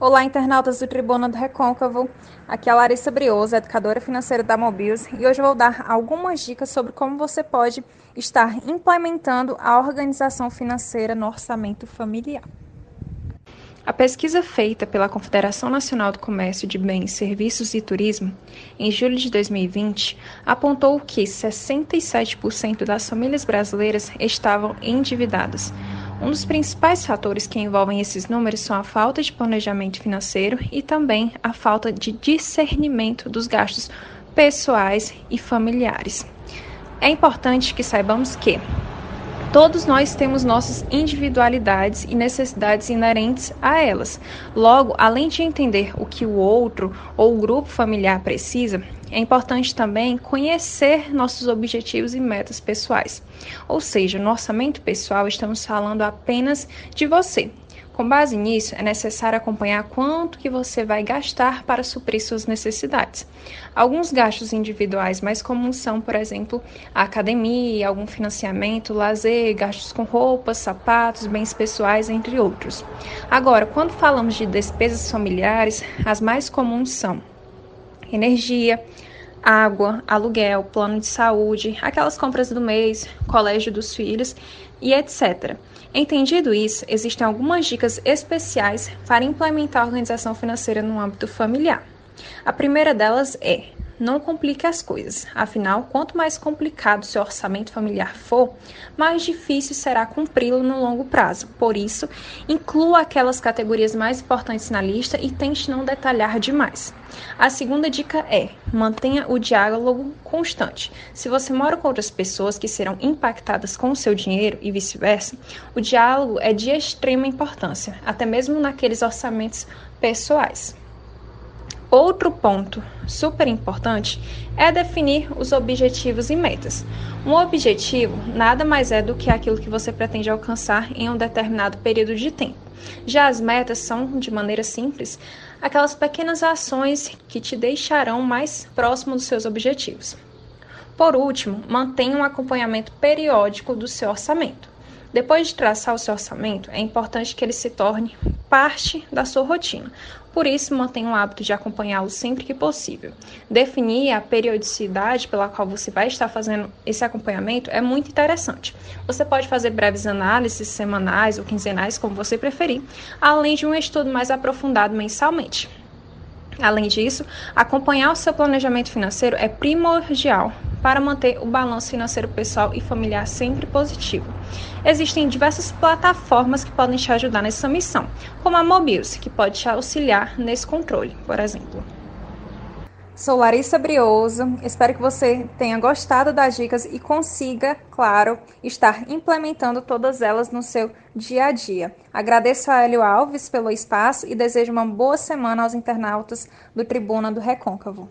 Olá, internautas do Tribuna do Recôncavo. Aqui é a Larissa Brioso, educadora financeira da Mobius, e hoje eu vou dar algumas dicas sobre como você pode estar implementando a organização financeira no orçamento familiar. A pesquisa feita pela Confederação Nacional do Comércio de Bens, Serviços e Turismo, em julho de 2020, apontou que 67% das famílias brasileiras estavam endividadas um dos principais fatores que envolvem esses números são a falta de planejamento financeiro e também a falta de discernimento dos gastos pessoais e familiares. É importante que saibamos que Todos nós temos nossas individualidades e necessidades inerentes a elas. Logo, além de entender o que o outro ou o grupo familiar precisa, é importante também conhecer nossos objetivos e metas pessoais. Ou seja, no orçamento pessoal estamos falando apenas de você, com base nisso, é necessário acompanhar quanto que você vai gastar para suprir suas necessidades. Alguns gastos individuais mais comuns são, por exemplo, a academia, algum financiamento, lazer, gastos com roupas, sapatos, bens pessoais, entre outros. Agora, quando falamos de despesas familiares, as mais comuns são energia, água, aluguel, plano de saúde, aquelas compras do mês, colégio dos filhos e etc. Entendido isso, existem algumas dicas especiais para implementar a organização financeira no âmbito familiar. A primeira delas é não complique as coisas. Afinal, quanto mais complicado seu orçamento familiar for, mais difícil será cumpri-lo no longo prazo. Por isso, inclua aquelas categorias mais importantes na lista e tente não detalhar demais. A segunda dica é: mantenha o diálogo constante. Se você mora com outras pessoas que serão impactadas com o seu dinheiro e vice-versa, o diálogo é de extrema importância, até mesmo naqueles orçamentos pessoais. Outro ponto super importante é definir os objetivos e metas. Um objetivo nada mais é do que aquilo que você pretende alcançar em um determinado período de tempo. Já as metas são, de maneira simples, aquelas pequenas ações que te deixarão mais próximo dos seus objetivos. Por último, mantenha um acompanhamento periódico do seu orçamento. Depois de traçar o seu orçamento, é importante que ele se torne parte da sua rotina. Por isso, mantenha o hábito de acompanhá-lo sempre que possível. Definir a periodicidade pela qual você vai estar fazendo esse acompanhamento é muito interessante. Você pode fazer breves análises semanais ou quinzenais, como você preferir, além de um estudo mais aprofundado mensalmente. Além disso, acompanhar o seu planejamento financeiro é primordial para manter o balanço financeiro pessoal e familiar sempre positivo. Existem diversas plataformas que podem te ajudar nessa missão, como a Mobius, que pode te auxiliar nesse controle, por exemplo. Sou Larissa Brioso, espero que você tenha gostado das dicas e consiga, claro, estar implementando todas elas no seu dia a dia. Agradeço a Hélio Alves pelo espaço e desejo uma boa semana aos internautas do Tribuna do Recôncavo.